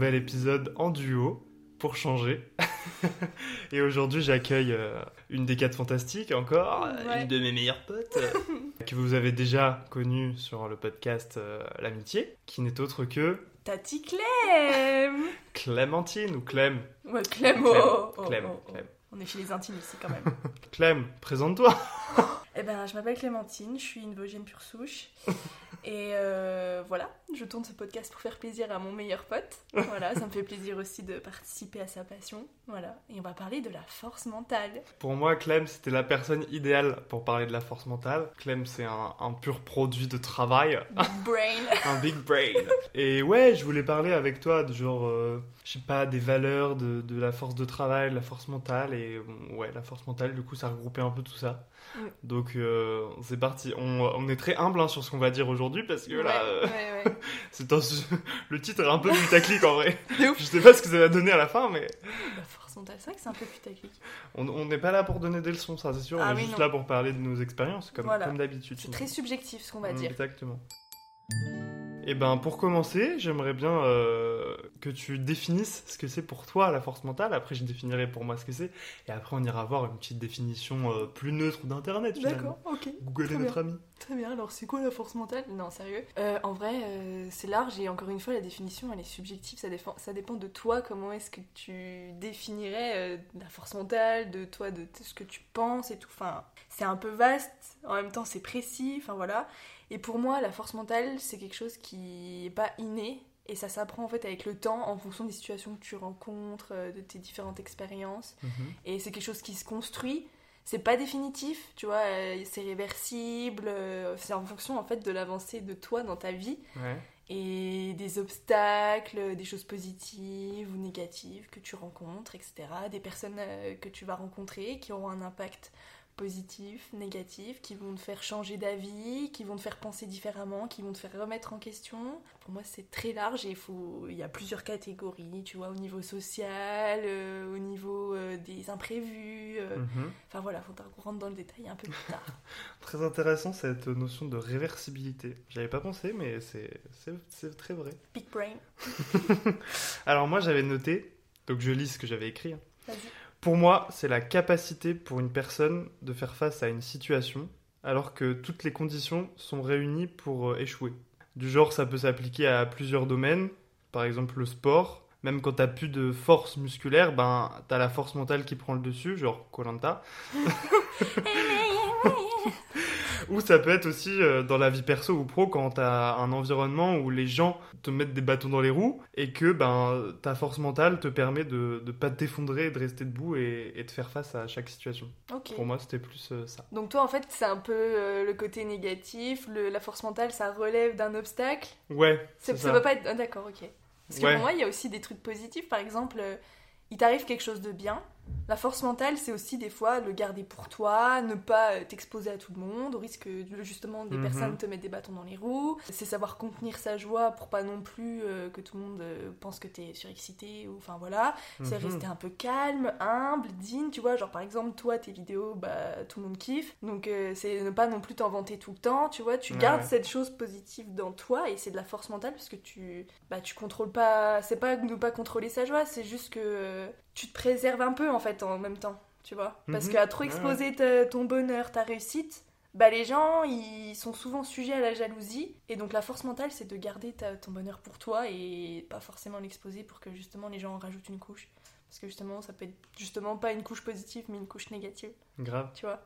Nouvel épisode en duo pour changer. Et aujourd'hui, j'accueille euh, une des quatre fantastiques encore, euh, Ouais. une de mes meilleures potes, euh, que vous avez déjà connue sur le podcast euh, L'amitié, qui n'est autre que Tati Clem Clémentine ou Clem. Ouais, Clem, Clem, oh, oh, Clem, oh, oh. Clem. On est chez les intimes ici quand même. Clem, présente-toi. Eh ben, je m'appelle Clémentine, je suis une Vosgienne pure souche. Et euh, voilà, je tourne ce podcast pour faire plaisir à mon meilleur pote. Voilà, ça me fait plaisir aussi de participer à sa passion. Voilà, et on va parler de la force mentale. Pour moi, Clem, c'était la personne idéale pour parler de la force mentale. Clem, c'est un, un pur produit de travail, Brain. un big brain. Et ouais, je voulais parler avec toi de genre, euh, je sais pas, des valeurs, de, de la force de travail, de la force mentale. Et ouais, la force mentale, du coup, ça regroupait un peu tout ça. Donc, euh, c'est parti. On, on est très humble hein, sur ce qu'on va dire aujourd'hui parce que là, euh, ouais, c'est un le titre est un peu putaclic en vrai. Je sais pas ce que ça va donner à la fin, mais mentale, c'est vrai que c'est un peu putaclic. on n'est pas là pour donner des leçons, ça c'est sûr. Ah on est oui, juste non. là pour parler de nos expériences, comme, Voilà. comme d'habitude. C'est très subjectif ce qu'on va dire. Exactement. Et ben pour commencer, j'aimerais bien euh, que tu définisses ce que c'est pour toi la force mentale. Après, je définirai pour moi ce que c'est. Et après, on ira voir une petite définition euh, plus neutre d'internet. D'accord, ok. Google est Très notre ami. Très bien, alors c'est quoi la force mentale? Non, sérieux. Euh, en vrai, c'est large et encore une fois, la définition, elle est subjective, ça, défend- ça dépend de toi, comment est-ce que tu définirais la force mentale, de toi, de ce que tu penses et tout. Enfin, c'est un peu vaste, en même temps c'est précis, enfin voilà. Et pour moi, la force mentale, c'est quelque chose qui est pas inné. Et ça s'apprend en fait avec le temps, en fonction des situations que tu rencontres, euh, de tes différentes expériences. Mhm. Et c'est quelque chose qui se construit. C'est pas définitif, tu vois, euh, c'est réversible, euh, c'est en fonction en fait de l'avancée de toi dans ta vie Ouais. et des obstacles, des choses positives ou négatives que tu rencontres, etc. Des personnes que tu vas rencontrer qui auront un impact positif, négatif, qui vont te faire changer d'avis, qui vont te faire penser différemment, qui vont te faire remettre en question. Pour moi, c'est très large et il faut... il y a plusieurs catégories, tu vois, au niveau social, euh, au niveau euh, des imprévus. euh, Mhm. Enfin voilà, faudra qu'on rentre dans le détail un peu plus tard. Très intéressant cette notion de réversibilité. J'avais pas pensé, mais c'est très vrai. Big brain, Alors moi, j'avais noté, donc je lis ce que j'avais écrit. hein. vas-y. Pour moi, c'est la capacité pour une personne de faire face à une situation alors que toutes les conditions sont réunies pour euh, échouer. Du genre, ça peut s'appliquer à plusieurs domaines, par exemple le sport. Même quand t'as plus de force musculaire, ben t'as la force mentale qui prend le dessus, genre Colanta. Ou ça peut être aussi euh, dans la vie perso ou pro quand t'as un environnement où les gens te mettent des bâtons dans les roues et que ben ta force mentale te permet de ne pas t'effondrer, de rester debout et, et de faire face à chaque situation. Ok. Pour moi, c'était plus euh, ça. Donc toi en fait c'est un peu euh, le côté négatif, le- la force mentale ça relève d'un obstacle? Ouais, ça ça. peut pas être... ah, D'accord, ok. Parce que Ouais. pour moi il y a aussi des trucs positifs, par exemple il t'arrive quelque chose de bien. La force mentale c'est aussi des fois le garder pour toi, ne pas euh, t'exposer à tout le monde, au risque de- justement des Mhm. personnes te mettent des bâtons dans les roues. C'est savoir contenir sa joie pour pas non plus euh, que tout le monde euh, pense que t'es surexcité ou enfin voilà. C'est Mhm. rester un peu calme, humble, digne, tu vois. Genre, par exemple, toi, tes vidéos, bah, tout le monde kiffe. Donc, euh, c'est ne pas non plus t'en vanter tout le temps, tu vois. Tu Ouais, gardes ouais. cette chose positive dans toi et c'est de la force mentale parce que tu, bah, tu contrôles pas. C'est pas ne pas contrôler sa joie, c'est juste que euh, tu te préserves un peu en fait en même temps, tu vois. Parce Mhm. qu'à trop exposer ta- ton bonheur, ta réussite, bah les gens ils sont souvent sujets à la jalousie et donc la force mentale c'est de garder ta- ton bonheur pour toi et pas forcément l'exposer pour que justement les gens en rajoutent une couche. Parce que justement ça peut être justement pas une couche positive mais une couche négative, Grave. tu vois.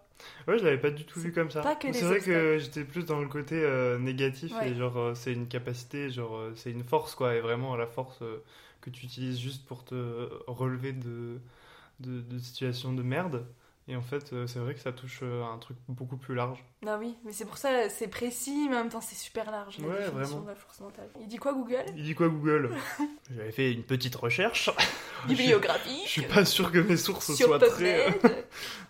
Ouais, je l'avais pas du tout vu comme ça. C'est vrai que j'étais plus dans le côté euh, négatif Ouais. et genre euh, c'est une capacité, genre euh, c'est une force quoi, et vraiment la force que tu utilises juste pour te relever de, de, situations de merde. Et en fait, euh, c'est vrai que ça touche euh, un truc beaucoup plus large. Non oui, mais c'est pour ça c'est précis mais en même temps c'est super large la Ouais, définition vraiment. de la force mentale. Il dit quoi Google? Il dit quoi Google? J'avais fait une petite recherche. Je Bibliographique. Je suis pas sûr que mes sources soient très. euh.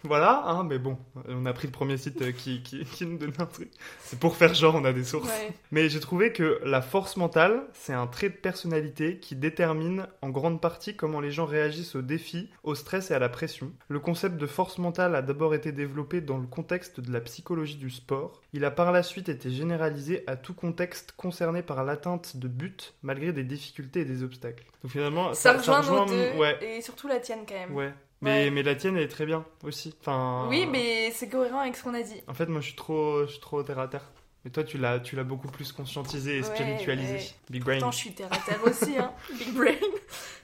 Voilà, hein, mais bon, on a pris le premier site euh, qui, qui, qui nous donne un truc. C'est pour faire genre on a des sources. Ouais. Mais j'ai trouvé que la force mentale, c'est un trait de personnalité qui détermine en grande partie comment les gens réagissent aux défis, au stress et à la pression. Le concept de force mentale a d'abord été développé dans le contexte de la psychologie du sport. Il a par la suite été généralisé à tout contexte concerné par l'atteinte de buts, malgré des difficultés et des obstacles. Donc finalement, Ça, rejoint nos deux, Ouais, et surtout la tienne quand même. ouais. Mais, Ouais. mais la tienne, elle est très bien aussi. Enfin, Oui, mais c'est cohérent avec ce qu'on a dit. En fait, moi, je suis trop, je suis trop terre à terre. Mais toi, tu l'as, tu l'as beaucoup plus conscientisé et Ouais, spiritualisé. ouais. Big brain. Pourtant, je suis terre à terre aussi, hein. Big brain.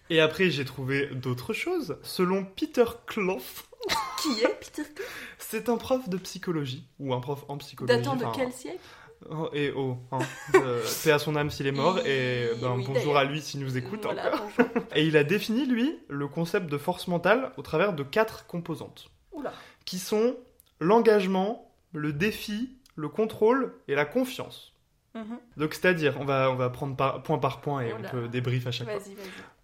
Et après, j'ai trouvé d'autres choses. Selon Peter Clough, Qui est Peter Clough c'est un prof de psychologie ou un prof en psychologie. Datant de quel siècle? Oh, Et oh, hein. Euh, paix à son âme s'il est mort. Et ben, Oui, bonjour à lui s'il nous écoute Voilà, encore. Et il a défini lui le concept de force mentale au travers de quatre composantes, Oula. qui sont l'engagement, le défi, le contrôle et la confiance. Mhm. Donc c'est-à-dire, on va, on va prendre par- point par point et Oh on là. peut débrief à chaque fois.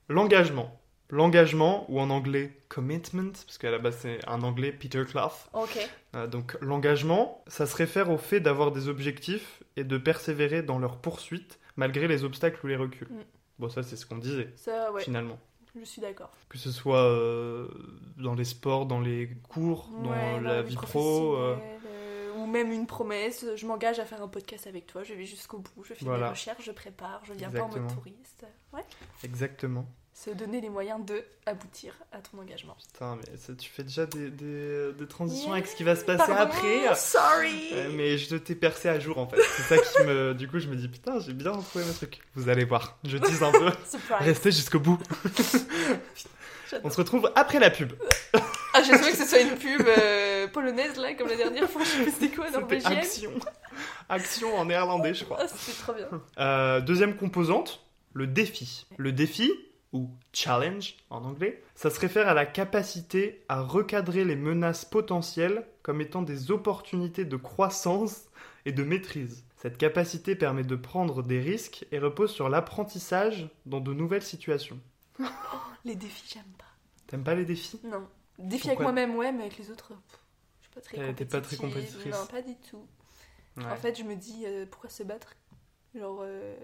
L'engagement. L'engagement, ou en anglais commitment, parce qu'à la base c'est un anglais Peter Clough. Ok. Euh, donc l'engagement, ça se réfère au fait d'avoir des objectifs et de persévérer dans leur poursuite malgré les obstacles ou les reculs. Mm. Bon ça c'est ce qu'on disait Ça, ouais, finalement. je suis d'accord. Que ce soit euh, dans les sports, dans les cours, dans la vie pro. euh, Ou même une promesse, je m'engage à faire un podcast avec toi, je vais jusqu'au bout, je fais Voilà. des recherches, je prépare, je viens pas en mode Exactement. touriste. Ouais. Exactement. Se donner les moyens de aboutir à ton engagement. Putain, mais ça, tu fais déjà des, des, des transitions Yeah. avec ce qui va se passer Pardon, après. Sorry Ouais, mais je t'ai percé à jour en fait. C'est ça qui me. Du coup, je me dis putain, j'ai bien retrouvé mes trucs. Vous allez voir, je tease un peu. Restez jusqu'au bout. On se retrouve après la pub. Ah, j'ai que ce soit une pub euh, polonaise là, comme la dernière fois, je sais plus c'était quoi, norvégienne. action. Action en néerlandais, je crois. Ah, c'était trop bien. Euh, deuxième composante, le défi. Le défi, ou challenge en anglais, ça se réfère à la capacité à recadrer les menaces potentielles comme étant des opportunités de croissance et de maîtrise. Cette capacité permet de prendre des risques et repose sur l'apprentissage dans de nouvelles situations. Les défis, j'aime pas. T'aimes pas les défis? Non. Défi Pourquoi avec moi-même, ouais, mais avec les autres, pff, je suis pas très Euh, t'es pas très compétitrice. Non, pas du tout. En fait, je me dis, euh, pourquoi se battre? Genre. euh,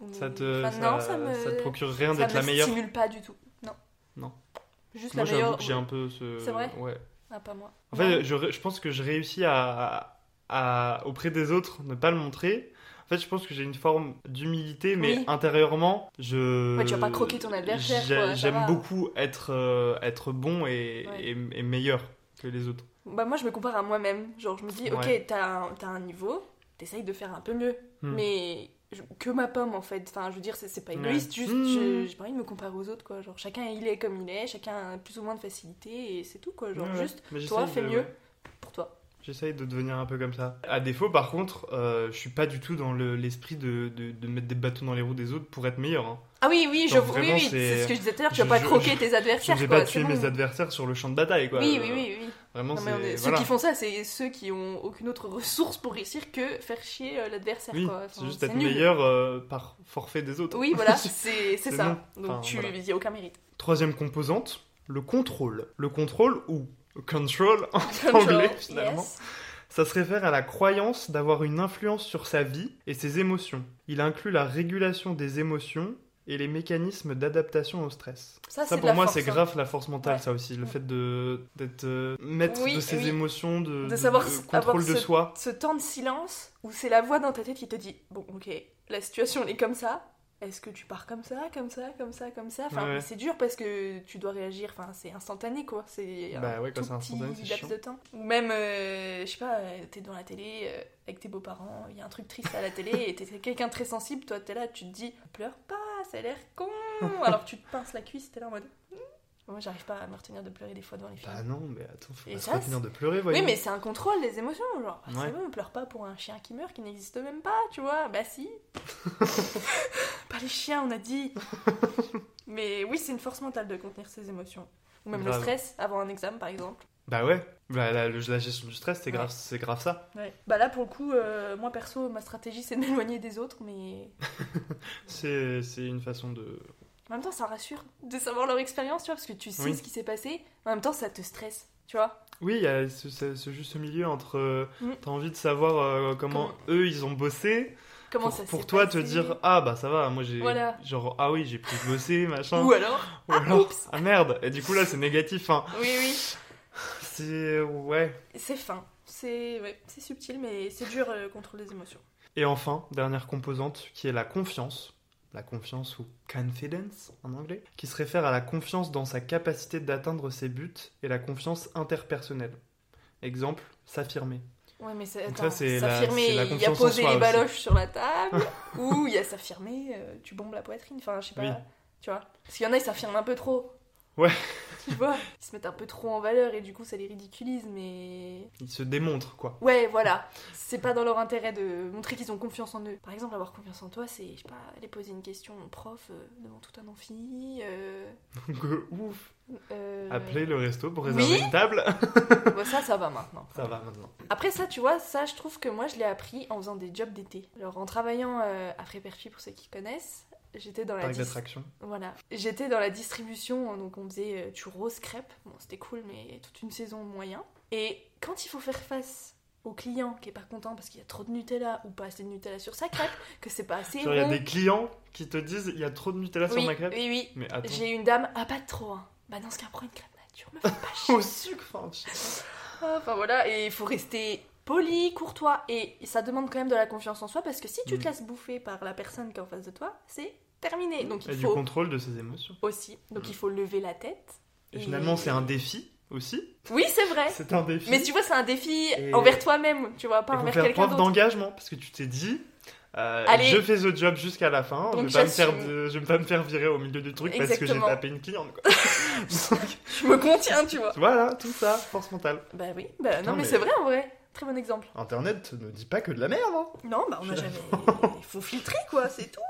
on ça te, enfin, ça, non, ça me. ça te procure rien ça d'être me la meilleure. stimule pas du tout. Non. Non. Juste Moi, la meilleure. j'ai un peu ce. C'est vrai? Ouais. Ah, pas moi. En Non. fait, je pense que je réussis à, à- auprès des autres, ne pas le montrer. En fait, je pense que j'ai une forme d'humilité, mais Oui. intérieurement, je. Ouais, tu vas pas croquer ton adversaire, j'ai- J'aime beaucoup être, euh, être bon et, Ouais. et, et meilleur que les autres. Bah, moi, je me compare à moi-même. Genre, je me dis, Ouais. ok, t'as un, t'as un niveau, t'essayes de faire un peu mieux. Hmm. Mais je- que ma pomme, en fait. Enfin, je veux dire, c'est c'est pas égoïste, juste, Hmm. je- j'ai pas envie de me comparer aux autres, quoi. Genre, chacun, il est comme il est, chacun a plus ou moins de facilité, et c'est tout, quoi. Genre, juste, toi, fais de- mieux. J'essaye de devenir un peu comme ça. À défaut, par contre, euh, je suis pas du tout dans le- l'esprit de, de, de mettre des bâtons dans les roues des autres pour être meilleur. hein. Ah oui, oui, je, Genre, oui, vraiment, oui, c'est- c'est ce que je disais tout à l'heure, tu je- vas pas je- croquer je- tes Je adversaires, vais quoi. pas tuer bon. mes adversaires sur le champ de bataille, quoi. Oui, oui, oui, oui. Vraiment, Non, est- Ceux qui font ça, c'est ceux qui ont aucune autre ressource pour réussir que faire chier euh, l'adversaire, Oui. Enfin, c'est juste être nul. meilleur euh, par forfait des autres. Oui, voilà, c'est ça. non. Donc Enfin, tu voilà. n'y a aucun mérite. Troisième composante, le contrôle. Le contrôle, ou control en Control, anglais finalement, yes. ça se réfère à la croyance d'avoir une influence sur sa vie et ses émotions. Il inclut la régulation des émotions et les mécanismes d'adaptation au stress. Ça, de pour moi c'est hein. grave la force mentale Ouais. ça aussi, le Mm. fait de d'être euh, maître Oui, de ses oui. émotions, de, De savoir contrôle de ce- soi. Ce temps de silence où c'est la voix dans ta tête qui te dit Bon, ok, la situation elle est comme ça, est-ce que tu pars comme ça, comme ça, comme ça, comme ça? Enfin, Ouais. c'est dur parce que tu dois réagir, enfin, c'est instantané quoi. C'est Bah un ouais, quand tout petit laps de temps. Ou même, euh, je sais pas, euh, t'es dans la télé euh, avec tes beaux-parents, il y a un truc triste à la télé et t'es quelqu'un de très sensible, toi t'es là, tu te dis, pleure pas, ça a l'air con Alors tu te pinces la cuisse, t'es là en mode. Moi j'arrive pas à me retenir de pleurer des fois devant les films. Bah non, mais attends, faut pas se retenir de pleurer, voyons. Oui, mais c'est un contrôle des émotions, genre. Ah, Ouais. C'est bon, on pleure pas pour un chien qui meurt, qui n'existe même pas, tu vois. Bah si. pas les chiens, on a dit. mais oui, c'est une force mentale de contenir ses émotions. Ou même Grave. le stress avant un examen, par exemple. Bah ouais, bah, la, gestion du stress, c'est Ouais. grave, c'est grave ça. Ouais. Bah là, pour le coup, euh, moi perso, ma stratégie, c'est de m'éloigner des autres, mais c'est une façon de... en même temps, ça rassure de savoir leur expérience, tu vois, parce que tu sais Oui. ce qui s'est passé. En même temps, ça te stresse, tu vois. Oui, il y a ce, ce- ce juste milieu entre... euh, Mm. T'as envie de savoir euh, comment eux, ils ont bossé, Comment pour, ça pour toi te dire ah bah ça va moi j'ai Voilà. genre ah oui j'ai pu bosser machin Ou alors, Ou ah, alors, oups. ah merde et du coup là c'est négatif enfin oui, oui. c'est ouais C'est fin. C'est ouais, c'est subtil, mais c'est dur euh, contre les émotions. et enfin dernière composante qui est la confiance la confiance ou confidence en anglais qui se réfère à la confiance dans sa capacité d'atteindre ses buts et la confiance interpersonnelle exemple s'affirmer Ouais, mais c'est attends, ça, c'est la- s'affirmer, il y a soi les aussi. baloches sur la table, ou il y a s'affirmer, euh, tu bombes la poitrine, enfin je sais pas, Oui. tu vois. Parce qu'il y en a, ils s'affirment un peu trop. Ouais. Tu vois, ils se mettent un peu trop en valeur et du coup ça les ridiculise, mais. il se démontre quoi Ouais, voilà. C'est pas dans leur intérêt de montrer qu'ils ont confiance en eux. Par exemple, avoir confiance en toi, c'est, je sais pas, aller poser une question au prof euh, devant tout un amphi. Euh, donc ouf euh, appeler le resto pour Oui. réserver une table bon, ça, ça va maintenant. ça va maintenant Après ça, tu vois, ça, je trouve que moi, je l'ai appris en faisant des jobs d'été. Alors, en travaillant euh, à Frépertuis, pour ceux qui connaissent, j'étais dans la parc dis- d'attraction voilà, j'étais dans la distribution, donc on faisait euh, churros, crêpes. Bon, c'était cool, mais toute une saison moyen. Et quand il faut faire face au client qui est pas content parce qu'il y a trop de Nutella ou pas assez de Nutella sur sa crêpe, que c'est pas assez il y a des clients qui te disent il y a trop de Nutella sur ma crêpe. oui, oui. Mais. J'ai une dame, ah pas de trop, hein. Bah dans ce cas, prends une crêpe nature, me fais pas chier. Au sucre, Ah, Enfin voilà, et il faut rester poli, courtois, et ça demande quand même de la confiance en soi parce que si tu te Mm. laisses bouffer par la personne qui est en face de toi, c'est terminé. Donc pas. Et il du faut contrôle de ses émotions. aussi, donc Mm. il faut lever la tête. Et finalement, c'est un défi aussi. Oui, c'est vrai. C'est un défi. Mais tu vois, c'est un défi Et- envers toi-même, tu vois, pas Il faut envers faire quelqu'un preuve d'autre. d'engagement parce que tu t'es dit. euh, Allez. je fais ce job jusqu'à la fin. Donc je vais, pas me faire j'assume. de- je vais pas me faire virer au milieu du truc parce que j'ai tapé une cliente. quoi. Donc, Je me contiens, tu vois. voilà, tout ça, force mentale. Bah oui, bah Putain, non, mais, mais- c'est vrai en vrai. Très bon exemple. Internet ne dit pas que de la merde. hein. Non, bah on a Je- jamais. Il faut filtrer quoi, c'est tout.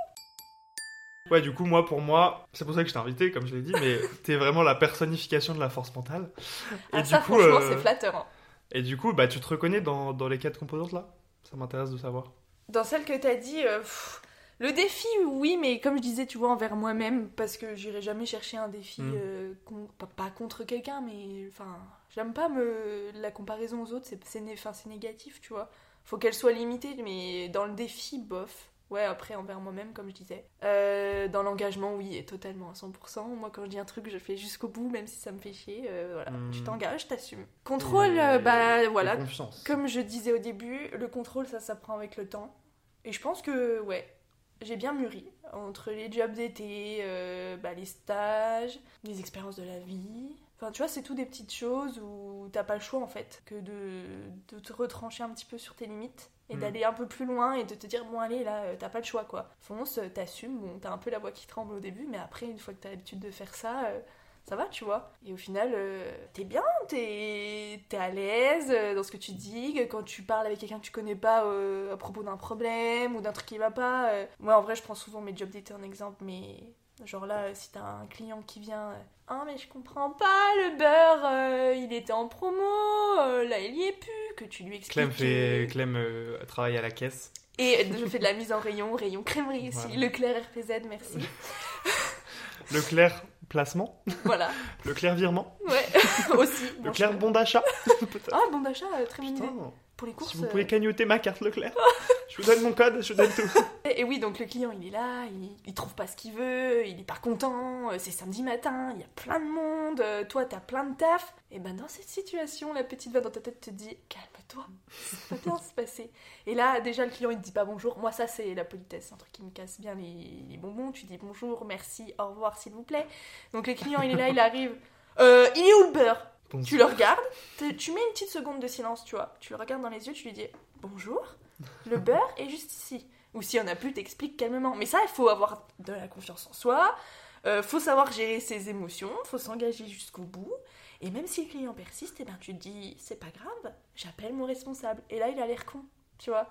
Ouais, du coup, moi, pour moi, c'est pour ça que je t'ai invité, comme je l'ai dit, mais t'es vraiment la personnification de la force mentale. Et Ah, du coup, franchement, euh, c'est flatteur. hein. Et du coup, bah, tu te reconnais dans, dans les quatre composantes là? Ça m'intéresse de savoir. Dans celle que t'as dit, euh, pff, le défi, oui, mais comme je disais, tu vois, envers moi-même, parce que j'irai jamais chercher un défi, Mm. euh, con- pas, pas contre quelqu'un, mais enfin, j'aime pas me la comparaison aux autres, c'est né- négatif, tu vois. Faut qu'elle soit limitée, mais dans le défi, bof. Ouais, après, envers moi-même, comme je disais. Euh, dans l'engagement, oui, et totalement à 100%. Moi, quand je dis un truc, je fais jusqu'au bout, même si ça me fait chier. euh, voilà, tu t'engages, t'assumes. Contrôle, Et- bah et voilà, confiance. comme je disais au début, le contrôle, ça s'apprend avec le temps. Et je pense que, ouais, j'ai bien mûri. Entre les jobs d'été, euh, bah, les stages, les expériences de la vie. Enfin, tu vois, c'est tout des petites choses où t'as pas le choix, en fait, que de, de te retrancher un petit peu sur tes limites et Mm. d'aller un peu plus loin et de te dire, bon, allez, là, euh, t'as pas le choix, quoi. Fonce, t'assumes. Bon, t'as un peu la voix qui tremble au début, mais après, une fois que t'as l'habitude de faire ça, euh, ça va, tu vois. Et au final, euh, t'es bien, t'es es à l'aise euh, dans ce que tu dis, quand tu parles avec quelqu'un que tu connais pas euh, à propos d'un problème ou d'un truc qui va pas. euh, Moi, en vrai, je prends souvent mes jobs d'été en exemple, mais genre là, si t'as un client qui vient, ah mais je comprends pas, le beurre, il était en promo, là il y est plus, que tu lui expliques. Clem, fait, Clem travaille à la caisse. Et je fais de la mise en rayon, rayon crèmerie aussi, Voilà. Leclerc RPZ, merci. Leclerc placement, voilà, Leclerc virement. ouais, aussi. Le pas. bon d'achat. Ah, bon d'achat, euh, très. Putain, Pour les courses. si vous euh, pouvez cagnoter ma carte Leclerc, je vous donne mon code, je vous donne tout. Et, et oui, donc le client, il est là, il, il trouve pas ce qu'il veut, il est pas content, euh, c'est samedi matin, il y a plein de monde, euh, toi t'as plein de taf. Et ben dans cette situation, la petite voix dans ta tête te dit calme-toi, ça va bien se passer. Et là, déjà, le client il te dit pas bonjour. Moi, ça c'est la politesse, c'est un truc qui me casse bien les, les bonbons. Tu dis bonjour, merci, au revoir, s'il vous plaît. Donc le client, il est là, il arrive. Euh, il est où le beurre? Tu le regardes, tu mets une petite seconde de silence, tu vois. Tu le regardes dans les yeux, tu lui dis bonjour, le beurre est juste ici. Ou si on a plus, t'expliques calmement. Mais ça, il faut avoir de la confiance en soi, euh, faut savoir gérer ses émotions, faut s'engager jusqu'au bout. Et même si le client persiste, eh ben, tu te dis c'est pas grave, j'appelle mon responsable. Et là, il a l'air con, tu vois.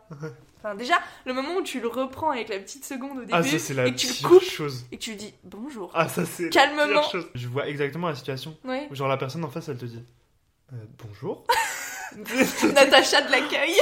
Enfin, déjà, le moment où tu le reprends avec la petite seconde au début, Ah, ça c'est la et que tu le coupes, chose. et que tu lui dis bonjour. Ah, ça c'est Calmement. chose. Je vois exactement la situation. Ouais. où Genre la personne en face, elle te dit euh, bonjour. Natacha de l'accueil.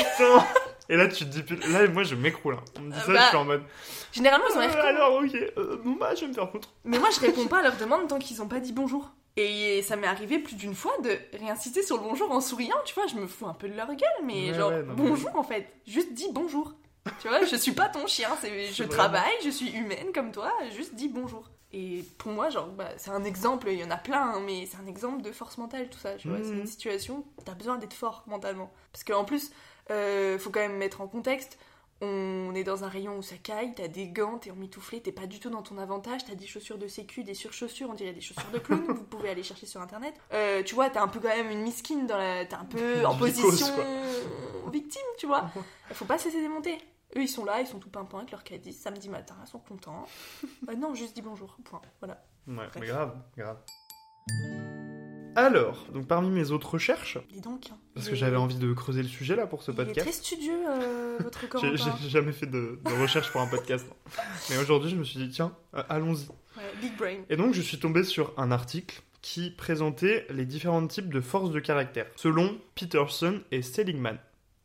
Et là, tu te dis, là, moi, je m'écroule. hein. On me dit Ah ça, bah, je suis en mode. Généralement, ils ont euh, l'air cons. alors, ok, euh, bon, bah, je vais me faire foutre. Mais moi, je réponds pas à leur demande tant qu'ils ont pas dit bonjour. Et ça m'est arrivé plus d'une fois de réinsister sur le bonjour en souriant, tu vois, je me fous un peu de leur gueule, mais Ouais, genre, ouais, non, mais- bonjour en fait, juste dis bonjour. Tu vois, je suis pas ton chien, je travaille, je suis humaine comme toi, juste dis bonjour. Et pour moi, genre, bah, c'est un exemple, il y en a plein, hein, mais c'est un exemple de force mentale, tout ça, tu vois, c'est Mhm. une situation t'as besoin d'être fort mentalement. Parce qu'en plus, euh, faut quand même mettre en contexte, on est dans un rayon où ça caille, t'as des gants, t'es emmitouflé, t'es pas du tout dans ton avantage, t'as des chaussures de sécu, des surchaussures, on dirait des chaussures de clown, vous pouvez aller chercher sur internet. Euh, tu vois, t'as un peu quand même une miskine dans la. T'es un peu en position victime, tu vois. Faut pas se laisser démonter. Eux, ils sont là, ils sont tout pimpants avec leur caddie, samedi matin, ils sont contents. Euh, non, juste dis bonjour, point. Voilà. Ouais, mais grave, grave. Alors, donc parmi mes autres recherches, Dis donc. hein. parce que j'avais envie de creuser le sujet là pour ce Il est podcast. très studieux, euh, votre J'ai Corentin. j'ai jamais fait de, de recherche pour un podcast. Mais aujourd'hui, je me suis dit, tiens, euh, allons-y. Ouais, big brain. Et donc, je suis tombé sur un article qui présentait les différents types de forces de caractère, selon Peterson et Seligman.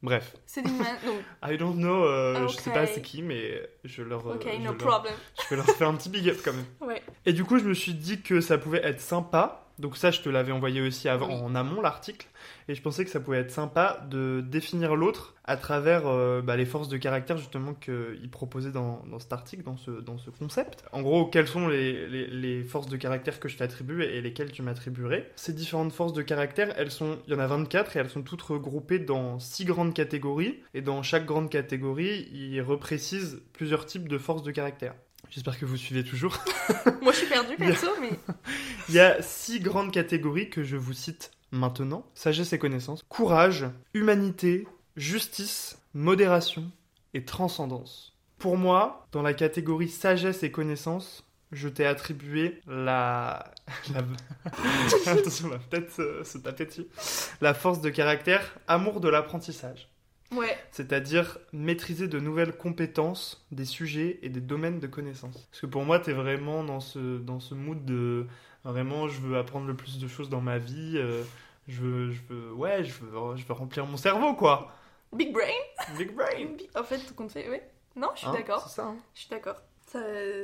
Bref, Seligman, non. I don't know, euh, je sais Ok. pas c'est qui, mais je leur, euh, Ok, je no leur- problem. je vais leur faire un petit big up quand même. Ouais. Et du coup, je me suis dit que ça pouvait être sympa. Donc ça, je te l'avais envoyé aussi avant, Oui. en amont l'article. Et je pensais que ça pouvait être sympa de définir l'autre à travers euh, bah, les forces de caractère justement qu'il proposait dans, dans cet article, dans ce, dans ce concept. En gros, quelles sont les, les- les forces de caractère que je t'attribue et lesquelles tu m'attribuerais. Ces différentes forces de caractère, elles sont, il y en a 24 et elles sont toutes regroupées dans six grandes catégories. Et dans chaque grande catégorie, il reprécise plusieurs types de forces de caractère. J'espère que vous suivez toujours. Moi, je suis perdue perso, mais. Il y a six grandes catégories que je vous cite maintenant. Sagesse et connaissance, courage, humanité, justice, modération et transcendance. Pour moi, dans la catégorie sagesse et connaissance, je t'ai attribué la... la... Attention, on va peut-être se, se taper dessus. La force de caractère, amour de l'apprentissage. Ouais. C'est-à-dire maîtriser de nouvelles compétences, des sujets et des domaines de connaissances. Parce que pour moi, tu es vraiment dans ce, dans ce mood de vraiment, je veux apprendre le plus de choses dans ma vie, euh, je, veux, je veux, ouais, je veux, je veux remplir mon cerveau, quoi. Big brain. Big brain. En fait, tout compte fait, ouais. Non, je suis Hein, d'accord. C'est ça. hein. Je suis d'accord. Ça,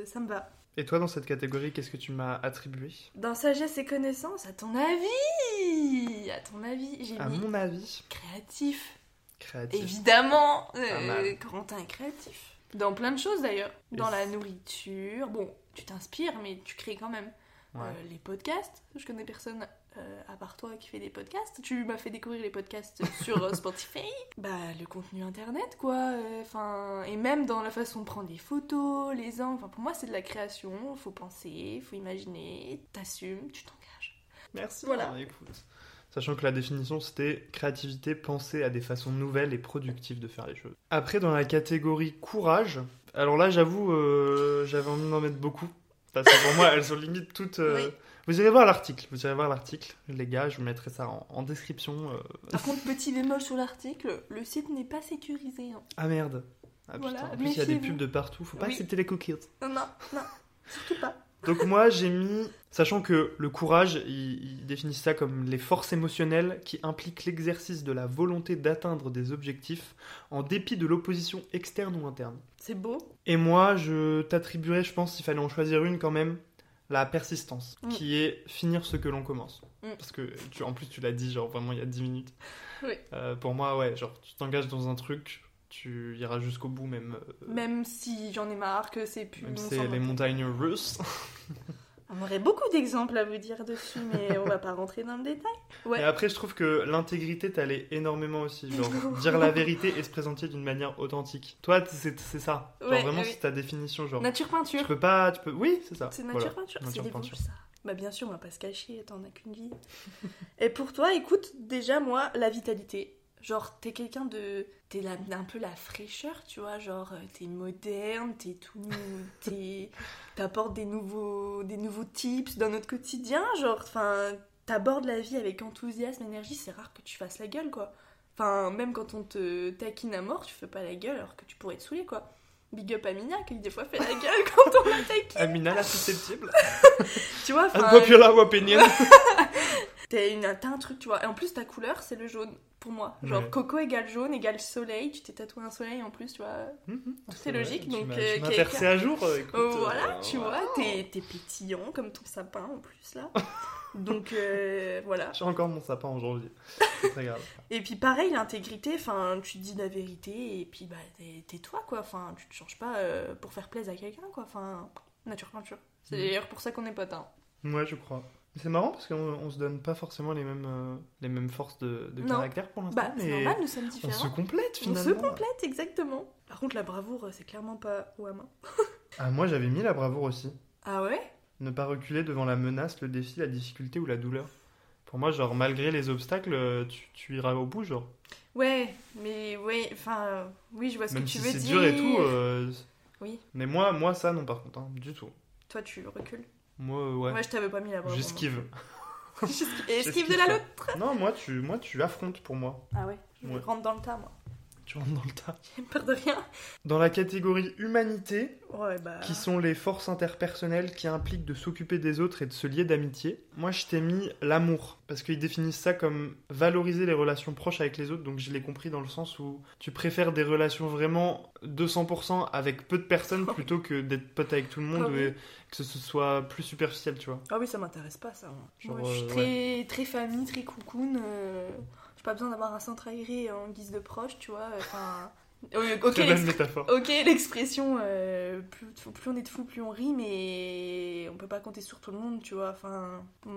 ça me va. Et toi, dans cette catégorie, qu'est-ce que tu m'as attribué? Dans sagesse et connaissance, à ton avis? À ton avis, j'ai À mis mon avis, créatif. Créatif. Évidemment, euh. Corentin est créatif. Dans plein de choses d'ailleurs. Dans la nourriture. Bon, tu t'inspires, mais tu crées quand même. Ouais. Euh, les podcasts. Je connais personne euh, à part toi qui fait des podcasts. Tu m'as fait découvrir les podcasts sur euh, Spotify. Bah, le contenu internet, quoi. euh, Enfin, et même dans la façon de prendre des photos, les angles. Enfin, pour moi, c'est de la création. Faut penser, faut imaginer. T'assumes, tu t'engages. Merci. Voilà. écoute. Sachant que la définition c'était créativité, penser à des façons nouvelles et productives de faire les choses. Après, dans la catégorie courage, alors là j'avoue, euh, j'avais envie d'en mettre beaucoup. Parce que pour moi, elles sont limite toutes. euh, Oui. Vous irez voir l'article, vous irez voir l'article, les gars, je vous mettrai ça en, en description. euh. Par contre, petit bémol sur l'article, le site n'est pas sécurisé. hein. Ah merde. Ah, Voilà, putain. En plus, il y a des pubs de partout, faut pas Oui. accepter les cookies. Non, non, surtout pas. Donc moi j'ai mis, sachant que le courage, il, il définit ça comme les forces émotionnelles qui impliquent l'exercice de la volonté d'atteindre des objectifs en dépit de l'opposition externe ou interne. C'est beau. Et moi je t'attribuerais, je pense, s'il fallait en choisir une quand même, la persistance, Mm. qui est finir ce que l'on commence. Mm. Parce que tu, en plus, tu l'as dit, genre vraiment il y a 10 minutes. Oui. Euh, pour moi, ouais, genre tu t'engages dans un truc, tu iras jusqu'au bout, même, euh, Même si j'en ai marre, que c'est plus. même c'est les montagnes russes. On aurait beaucoup d'exemples à vous dire dessus, mais on va pas rentrer dans le détail. Ouais. Et après, je trouve que l'intégrité t'allait énormément aussi. Genre, dire la vérité et se présenter d'une manière authentique. Toi, c'est c'est ça. Genre, Ouais, vraiment, oui. c'est ta définition. Genre, Nature tu peinture. peux pas. Tu peux... Oui, c'est ça. C'est nature Voilà. peinture. C'est des ça. Bah bien sûr, on va pas se cacher, t'en as qu'une vie. Et pour toi, écoute, déjà moi, la vitalité. Genre, t'es quelqu'un de... T'es la- un peu la fraîcheur, tu vois, genre, euh, t'es moderne, t'es tout... T'apportes des nouveaux, des nouveaux tips dans notre quotidien, genre, enfin, t'abordes la vie avec enthousiasme, énergie, c'est rare que tu fasses la gueule, quoi. Enfin, même quand on te taquine à mort, tu fais pas la gueule alors que tu pourrais te saouler, quoi. Big up à Mina qui des fois fait la gueule quand on la taquine. Amina la susceptible. Tu vois, enfin, Unpopular opinion. T'as une- t'as un truc, tu vois. Et en plus, ta couleur, c'est le jaune, pour moi. Genre, Ouais. coco égale jaune égale soleil. Tu t'es tatoué un soleil en plus, tu vois. Mhm. C'est logique, Tu donc, m'as- euh, tu m'as percé à jour. euh, écoute, Oh, euh, voilà, tu wow. vois, t'es t'es pétillant comme ton sapin en plus, là. donc, euh, voilà. J'ai encore mon sapin en janvier. C'est très grave. Et puis, pareil, l'intégrité, enfin, tu te dis la vérité et puis, bah, t'es t'es toi, quoi. Enfin, tu te changes pas euh, pour faire plaisir à quelqu'un, quoi. Enfin, nature peinture. C'est Mhm. d'ailleurs pour ça qu'on est potes, hein. Ouais, je crois. C'est marrant parce qu'on on se donne pas forcément les mêmes, euh, les mêmes forces de, caractère pour l'instant. Bah, c'est normal, nous sommes on se différents. complète On finalement. se complète, exactement. Par contre, la bravoure, c'est clairement pas au à main. Ah, moi j'avais mis la bravoure aussi. Ah ouais? Ne pas reculer devant la menace, le défi, la difficulté ou la douleur. Pour moi, genre, malgré les obstacles, tu, tu iras au bout, genre. Ouais, mais ouais, enfin, euh, oui, je vois ce Même que tu si veux c'est dire. dur et tout. euh, Oui. Mais moi, moi, ça, non, par contre, hein, du tout. Toi, tu recules? Moi, euh, ouais. Moi, je t'avais pas mis la bravoure. J'esquive. J'esquive. Esquive J'esquive de la ça. l'autre. Non, moi tu, moi, tu affrontes pour moi. Ah ouais, je Ouais. rentre dans le tas, moi. Tu rentres dans le tas. J'ai peur de rien. Dans la catégorie humanité, Ouais, bah. qui sont les forces interpersonnelles qui impliquent de s'occuper des autres et de se lier d'amitié. Moi, je t'ai mis l'amour, parce qu'ils définissent ça comme valoriser les relations proches avec les autres, donc je l'ai compris dans le sens où tu préfères des relations vraiment 200% avec peu de personnes plutôt que d'être pote avec tout le monde Ah oui. et que ce soit plus superficiel, tu vois. Ah oui, ça m'intéresse pas, ça. moi. Genre, Moi, je suis euh, très, très famille, très coucoune. euh, J'ai pas besoin d'avoir un centre aéré en guise de proche, tu vois. Enfin. euh, Ok, l'ex- métaphore. Ok, l'expression euh, plus, plus on est de fous, plus on rit, mais on peut pas compter sur tout le monde, tu vois. Enfin, Ouais,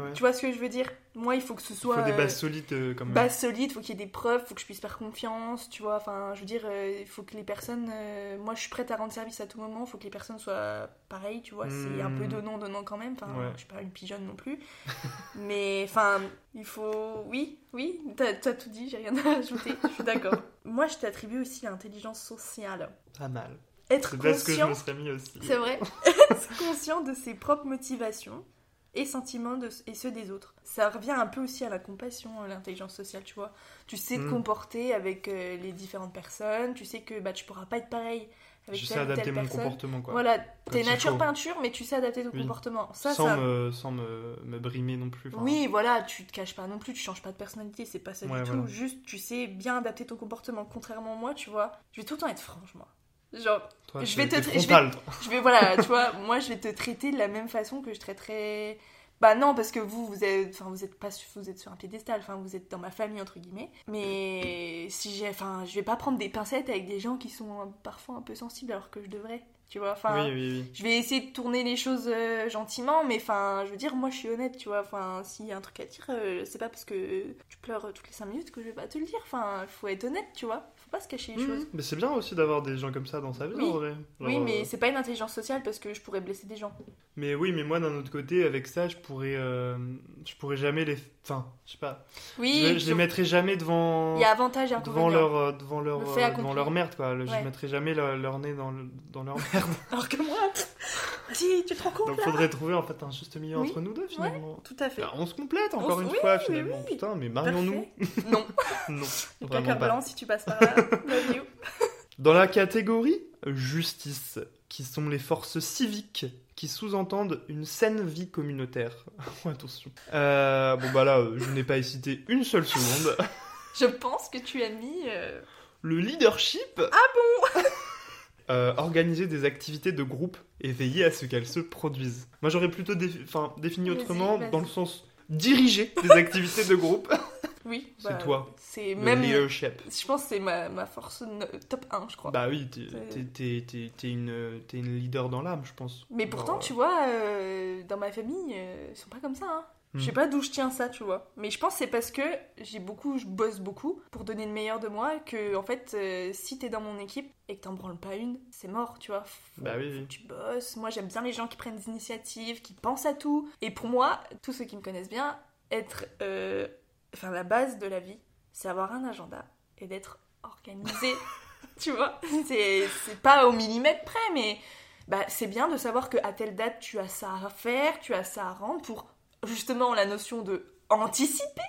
ouais. tu vois ce que je veux dire? Moi, il faut que ce Il soit faut des euh, bases solides euh, quand même. base solide, faut qu'il y ait des preuves, faut que je puisse faire confiance, tu vois. Enfin, je veux dire, euh, il faut que les personnes. euh, moi, je suis prête à rendre service à tout moment, faut que les personnes soient pareilles, tu vois. C'est un peu Hmm. donnant, donnant quand même. Enfin, Ouais. je suis pas une pigeonne non plus. mais, enfin, il faut. Oui, oui, t'as t'as tout dit, j'ai rien à ajouter, je suis d'accord. moi, je t'attribue aussi l'intelligence sociale. Pas mal. Être C'est parce que je conscient. me serais mis aussi. C'est vrai. Être conscient de ses propres motivations et sentiments de, et ceux des autres. Ça revient un peu aussi à la compassion, à l'intelligence sociale, tu vois. Tu sais te Mm. comporter avec euh, les différentes personnes, tu sais que bah, tu pourras pas être pareil avec Je sais adapter mon personne. comportement, quoi. Voilà, t'es nature faut. peinture, mais tu sais adapter ton Oui. comportement. Ça, sans ça... me, sans me, me brimer non plus. enfin. Oui, voilà, tu te caches pas non plus, tu changes pas de personnalité, c'est pas ça Ouais, du voilà. tout. Juste, tu sais bien adapter ton comportement. Contrairement à moi, tu vois, je vais tout le temps être franche, moi. Genre, Toi, je vais te t'es tra- je vais- je voilà, tu vois, moi je vais te traiter de la même façon que je traiterais. Bah non, parce que vous, vous êtes, enfin, vous êtes pas, vous êtes sur un piédestal, enfin, vous êtes dans ma famille entre guillemets. Mais si j'ai, enfin, je vais pas prendre des pincettes avec des gens qui sont parfois un peu sensibles alors que je devrais, tu vois. Enfin, Oui, oui, oui. je vais essayer de tourner les choses euh, gentiment, mais enfin, je veux dire, moi je suis honnête, tu vois. Enfin, s'il y a un truc à dire, euh, c'est pas parce que tu pleures toutes les 5 minutes que je vais pas te le dire. Enfin, faut être honnête, tu vois. Faut pas se cacher les Mhm. choses. Mais c'est bien aussi d'avoir des gens comme ça dans sa vie, Oui. en vrai. Oui, mais euh, c'est pas une intelligence sociale parce que je pourrais blesser des gens. mais oui, mais moi d'un autre côté, avec ça, je pourrais, euh, je pourrais jamais les, enfin, je sais pas, Oui, je, je les mettrai jamais devant, il y a avantage et devant leur, euh, devant leur, Le euh, devant leur merde, quoi. Je Ouais. mettrai jamais leur, leur nez dans, le- dans leur merde. Alors que moi, vas-y, tu te rends compte Donc là faudrait trouver en fait un juste milieu Oui. entre nous deux finalement. Tout à fait. Bah, on se complète encore une oui, fois finalement. oui. Putain, mais marions-nous. Non, Non, pas. blanc si tu passes par là. Love you. Dans la catégorie justice, qui sont les forces civiques qui sous-entendent une saine vie communautaire. Attention. Euh, bon bah là, euh, je n'ai pas hésité une seule seconde. Je pense que tu as mis. euh, Le leadership. Ah bon? Organiser des activités de groupe et veiller à ce qu'elles se produisent. Moi j'aurais plutôt défi- défini autrement dans le sens diriger des activités de groupe. Oui, C'est bah, toi, C'est Le même. leadership. Je pense que c'est ma, ma force top 1, je crois. Bah oui, t'es une, t'es une leader dans l'âme, je pense. Mais pourtant, tu vois, euh, dans ma famille, euh, ils sont pas comme ça. Hein. Je sais Hmm. pas d'où je tiens ça, tu vois. Mais je pense que c'est parce que j'ai beaucoup, je bosse beaucoup pour donner le meilleur de moi. Que, en fait, euh, si t'es dans mon équipe et que t'en branles pas une, c'est mort, tu vois. Faut, Bah oui, tu bosses. Moi, j'aime bien les gens qui prennent des initiatives, qui pensent à tout. Et pour moi, tous ceux qui me connaissent bien, être. euh, Enfin, la base de la vie, c'est avoir un agenda et d'être organisé. tu vois C'est c'est pas au millimètre près, mais bah, c'est bien de savoir que à telle date tu as ça à faire, tu as ça à rendre pour justement la notion de anticiper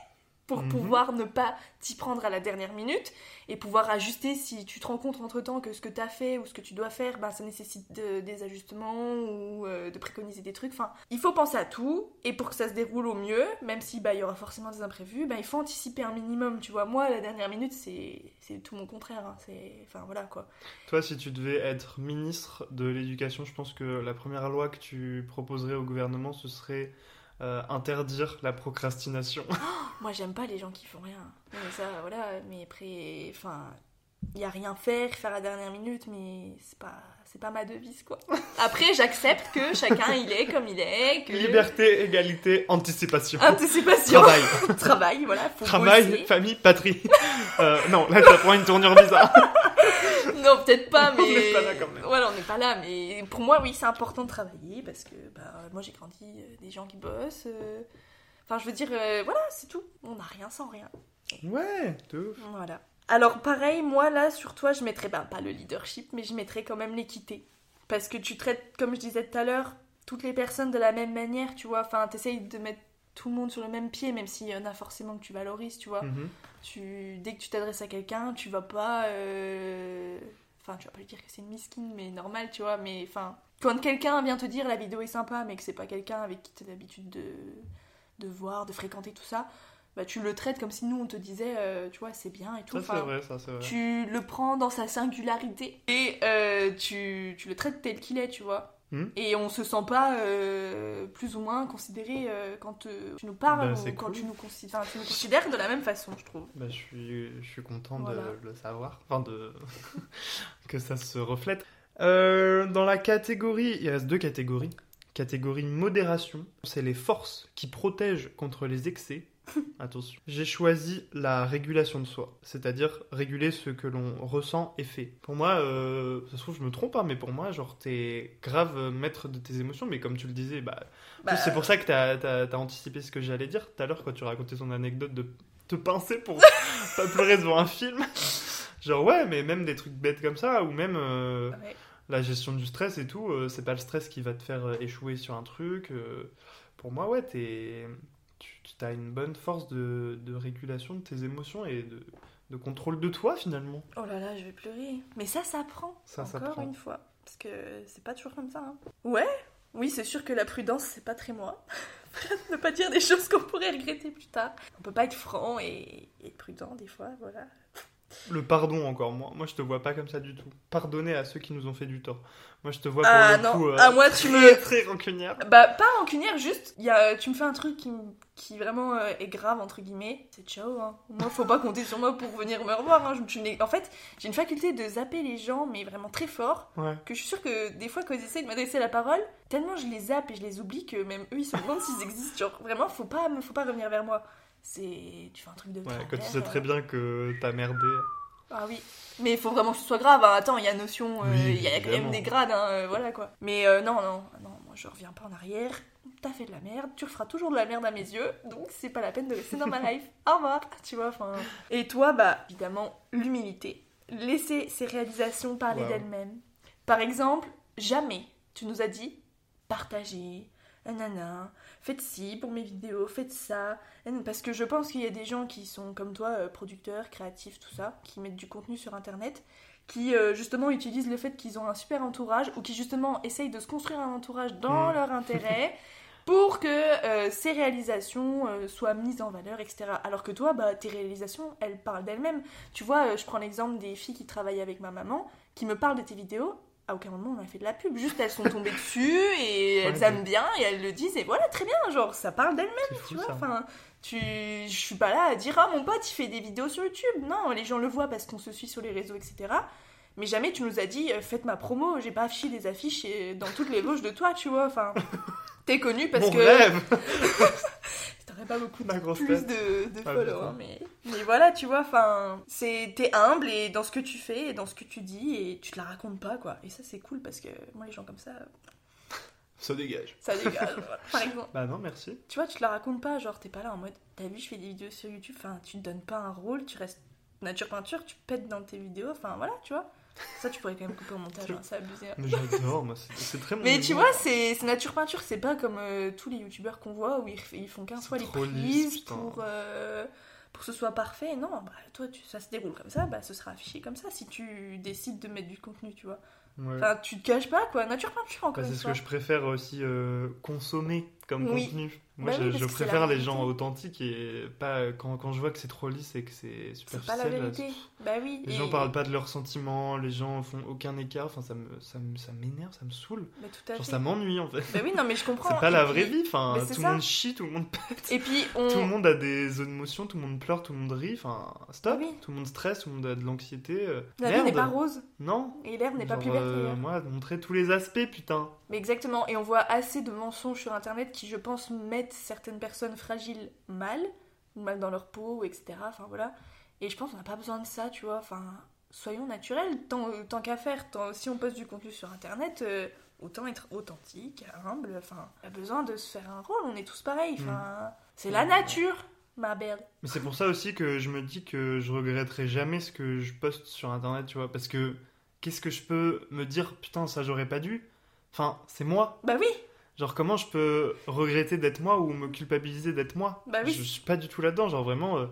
pour Mhm. pouvoir ne pas t'y prendre à la dernière minute et pouvoir ajuster si tu te rends compte entre temps que ce que tu as fait ou ce que tu dois faire, bah, ça nécessite de- des ajustements ou euh, de préconiser des trucs. Enfin, il faut penser à tout et pour que ça se déroule au mieux, même si bah, il y aura forcément des imprévus, bah, il faut anticiper un minimum. Tu vois, moi, à la dernière minute, c'est c'est tout mon contraire. hein. C'est, enfin voilà quoi. Toi, si tu devais être ministre de l'éducation, je pense que la première loi que tu proposerais au gouvernement, ce serait euh, interdire la procrastination. Moi, j'aime pas les gens qui font rien. Mais ça, voilà. Mais après, enfin, il y a rien faire, faire à la dernière minute, mais c'est pas, c'est pas ma devise, quoi. Après, j'accepte que chacun il est comme il est, que Liberté, égalité, anticipation. anticipation, Travail. travail, voilà, faut Travail, bosser. famille, patrie. Euh, non, là, ça prend une tournure bizarre. Non, peut-être pas, mais On n'est pas là quand même. Voilà, on n'est pas là, mais pour moi, oui, c'est important de travailler parce que bah, moi, j'ai grandi euh, des gens qui bossent. euh, Enfin, je veux dire, euh, voilà, c'est tout. On n'a rien sans rien. Ouais, de ouf. Voilà. Alors pareil, moi là sur toi, je mettrais ben, pas le leadership, mais je mettrais quand même l'équité. Parce que tu traites, comme je disais tout à l'heure, toutes les personnes de la même manière, tu vois. Enfin, t'essayes de mettre tout le monde sur le même pied, même s'il y en a forcément que tu valorises, tu vois. Mhm. Tu, dès que tu t'adresses à quelqu'un, tu vas pas... euh, Enfin, tu vas pas lui dire que c'est une misquine, mais normal, tu vois. Mais enfin, quand quelqu'un vient te dire la vidéo est sympa, mais que c'est pas quelqu'un avec qui tu as l'habitude de... de voir, de fréquenter, tout ça, bah tu le traites comme si nous on te disait, euh, tu vois, c'est bien et tout. Ça, c'est Enfin, vrai, ça, c'est vrai. tu le prends dans sa singularité et euh, tu, tu le traites tel qu'il est, tu vois. Hmm. Et on se sent pas euh, plus ou moins considéré euh, quand euh, tu nous parles Bah, ou quand cool. tu nous, consi- enfin, tu nous considères de la même façon, je trouve. Bah, je suis, je suis content Voilà. de le savoir, enfin de que ça se reflète. Dans la catégorie, il reste deux catégories. Catégorie modération, c'est les forces qui protègent contre les excès. Attention. J'ai choisi la régulation de soi, c'est-à-dire réguler ce que l'on ressent et fait. Pour moi, euh, ça se trouve je me trompe, hein, mais pour moi, genre t'es grave euh, maître de tes émotions, mais comme tu le disais, bah, Bah, c'est pour ça que t'as as, anticipé ce que j'allais dire tout à l'heure quand tu racontais ton anecdote de te pincer pour pas pleurer devant un film. Genre ouais, mais même des trucs bêtes comme ça, ou même euh, ouais. la gestion du stress et tout, euh, c'est pas le stress qui va te faire échouer sur un truc. pour moi, ouais, t'es, tu as une bonne force de, de régulation de tes émotions et de, de contrôle de toi finalement. Oh là là, je vais pleurer. Mais ça, ça prend. Ça, Encore ça prend. une fois. Parce que c'est pas toujours comme ça. hein. Ouais, oui, c'est sûr que la prudence, c'est pas très moi. ne pas dire des choses qu'on pourrait regretter plus tard. On peut pas être franc et, et prudent des fois, voilà. Le pardon encore, moi, moi je te vois pas comme ça du tout. Pardonner à ceux qui nous ont fait du tort. Moi je te vois pour Ah le non, coup euh, ah moi tu très, me... très rancunière. Bah pas rancunière, juste, y a, tu me fais un truc qui, me- qui vraiment euh, est grave, entre guillemets, c'est ciao, hein. Moi, faut pas compter sur moi pour venir me revoir, hein. Je, en fait, j'ai une faculté de zapper les gens, mais vraiment très fort, Ouais. que je suis sûre que des fois, quand ils essayent de m'adresser la parole, tellement je les zappe et je les oublie que même eux, ils se demandent s'ils existent. Genre, vraiment, faut pas, faut pas revenir vers moi. C'est... Tu fais un truc de Ouais, quand tu sais très euh. bien que t'as merdé. Ah oui, mais il faut vraiment que ce soit grave. hein. Attends, il y a notion, euh, Oui, il y a quand même des grades, hein, euh, voilà quoi. Mais euh, non, non, non, moi je reviens pas en arrière. T'as fait de la merde, tu referas toujours de la merde à mes yeux, donc c'est pas la peine de rester dans ma life. Au revoir, tu vois. Enfin. Et toi, bah évidemment, l'humilité. Laisser ses réalisations parler Wow. d'elles-mêmes. Par exemple, jamais tu nous as dit partager, nanana, faites ci pour mes vidéos, faites ça. Parce que je pense qu'il y a des gens qui sont comme toi, euh, producteurs, créatifs, tout ça, qui mettent du contenu sur internet, qui euh, justement utilisent le fait qu'ils ont un super entourage ou qui justement essayent de se construire un entourage dans Mm. leur intérêt pour que euh, ces réalisations euh, soient mises en valeur, etc. Alors que toi, bah, tes réalisations, elles parlent d'elles-mêmes. Tu vois, je prends l'exemple des filles qui travaillent avec ma maman, qui me parlent de tes vidéos. À aucun moment on a fait de la pub. Juste elles sont tombées dessus et elles Ouais, aiment bien et elles le disent et voilà, très bien. Genre, ça parle d'elles-mêmes, tu vois. ça. Enfin, tu... je suis pas là à dire, ah mon pote il fait des vidéos sur YouTube. Non, les gens le voient parce qu'on se suit sur les réseaux, etc. Mais jamais tu nous as dit, euh, faites ma promo, j'ai pas affiché des affiches et- dans toutes les loges de toi, tu vois. Enfin, t'es connu parce Mon que rêve t'aurais pas beaucoup Ma grosse plus tête. de, de Ah, followers. putain. mais... mais voilà, tu vois, enfin, c'est t'es humble et dans ce que tu fais et dans ce que tu dis et tu te la racontes pas, quoi. Et ça, c'est cool parce que moi, les gens comme ça, Ça dégage. ça dégage. voilà. Par exemple, Bah non, merci. tu vois, tu te la racontes pas, genre, t'es pas là en mode, t'as vu, je fais des vidéos sur YouTube, enfin, tu te donnes pas un rôle, tu restes nature peinture, tu pètes dans tes vidéos, enfin, voilà, tu vois. Ça, tu pourrais quand même couper au montage, hein, c'est abusé. hein. Mais j'adore, moi, c'est très Mais tu vois, c'est nature peinture, c'est pas comme euh, tous les youtubeurs qu'on voit où ils, font 15 C'est fois les prises lisse, pour, euh, pour que ce soit parfait. Non, bah, toi, tu, ça se déroule comme ça, bah, ce sera affiché comme ça si tu décides de mettre du contenu, tu vois. Ouais. Enfin, tu te caches pas, quoi. Nature peinture, encore Bah, c'est ce que je préfère aussi euh, consommer comme Oui. contenu. Moi, Bah je, oui, c'est préfère les gens authentiques et pas quand, quand je vois que c'est trop lisse et que c'est C'est superficiel. pas la là, vérité. Bah oui. Les et- gens parlent pas de leurs sentiments, les gens font aucun écart. Enfin, ça me, ça me- ça m'énerve, ça me saoule. Mais tout à Genre, fait. ça m'ennuie en fait. Bah oui, non, mais je comprends. C'est pas Et la puis- vraie vie. Enfin, tout c'est le monde chie, tout le monde pète. Et puis, on. Tout le monde a des émotions, tout le monde pleure, tout le monde rit. Enfin, stop. Oui. Tout le monde stresse, tout le monde a de l'anxiété. euh, La vie n'est pas rose Non. et l'herbe n'est pas plus verte euh, moi, montrer tous les aspects, putain. Mais exactement, et on voit assez de mensonges sur internet qui, je pense, mettent certaines personnes fragiles mal, ou mal dans leur peau, etc. Enfin voilà. Et je pense qu'on n'a pas besoin de ça, tu vois. Enfin, soyons naturels, tant, tant qu'à faire. Tant, si on poste du contenu sur internet, euh, autant être authentique, humble. Enfin, pas besoin de se faire un rôle, on est tous pareils. Enfin, c'est la nature, ma belle. Mais c'est pour ça aussi que je me dis que je regretterai jamais ce que je poste sur internet, tu vois. Parce que qu'est-ce que je peux me dire, putain, ça j'aurais pas dû? Enfin, c'est moi. Bah oui, Genre, comment je peux regretter d'être moi ou me culpabiliser d'être moi Bah oui. je, je suis pas du tout là-dedans. Genre, vraiment, euh,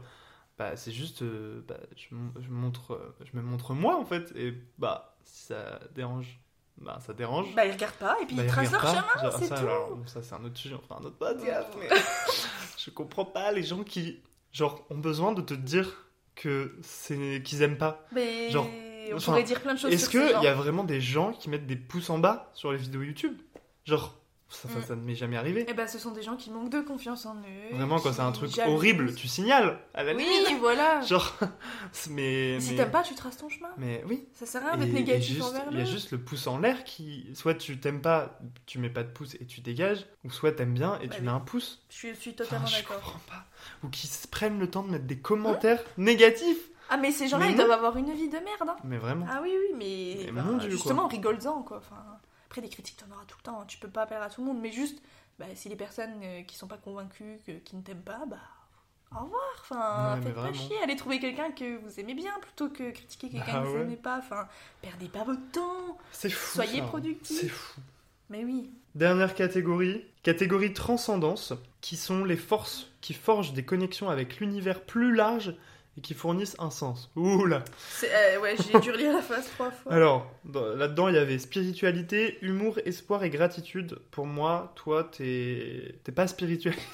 bah, c'est juste. euh, bah, je, je montre, euh, je me montre moi, en fait. Et bah, si ça dérange, bah, ça dérange. bah ils regardent pas, et puis Bah, ils ils tracent leur chemin, pas. Genre, c'est tout. alors, ça, c'est un autre sujet, fera un autre podcast. Mais je comprends pas les gens qui, genre, ont besoin de te dire que c'est qu'ils aiment pas. Mais Genre, on enfin, pourrait dire plein de choses Est-ce qu'il y a vraiment des gens qui mettent des pouces en bas sur les vidéos YouTube? Genre, ça, ça, Mm. ça ne m'est jamais arrivé. Eh ben, ce sont des gens qui manquent de confiance en eux. Vraiment, quand c'est un truc horrible, tu signales à la Oui, limite. voilà. Genre, mais. Si t'aimes pas, tu traces ton chemin. Mais oui. Ça sert à rien Et- d'être et négatif juste- envers Il y a juste le pouce en l'air qui. Soit tu t'aimes pas, tu mets pas de pouce et tu dégages, ou soit t'aimes bien et Bah tu mets un pouce. Je suis, je Enfin, totalement je d'accord. comprends pas. Ou qui se prennent le temps de mettre des commentaires négatifs. Ah, mais ces gens-là, ils doivent avoir une vie de merde. hein. Mais vraiment. Ah oui, oui, mais. Mais bah, justement, rigole-en, quoi. Enfin, après, des critiques, t'en auras tout le temps. hein. Tu peux pas plaire à tout le monde, mais juste, bah, si les personnes euh, qui sont pas convaincues, que- qui ne t'aiment pas, bah. Au revoir, enfin, Ouais, faites pas vraiment. chier, allez trouver quelqu'un que vous aimez bien plutôt que critiquer quelqu'un Bah que vous ouais. aimez pas, enfin, perdez pas votre temps, C'est fou. soyez ça. productifs. C'est fou. Mais oui, Dernière catégorie, catégorie transcendance, qui sont les forces qui forgent des connexions avec l'univers plus large et qui fournissent un sens. Oula euh, ouais, j'ai dû relire la phrase trois fois. Alors, dans- là-dedans, il y avait spiritualité, humour, espoir et gratitude. Pour moi, toi, t'es t'es pas spirituel.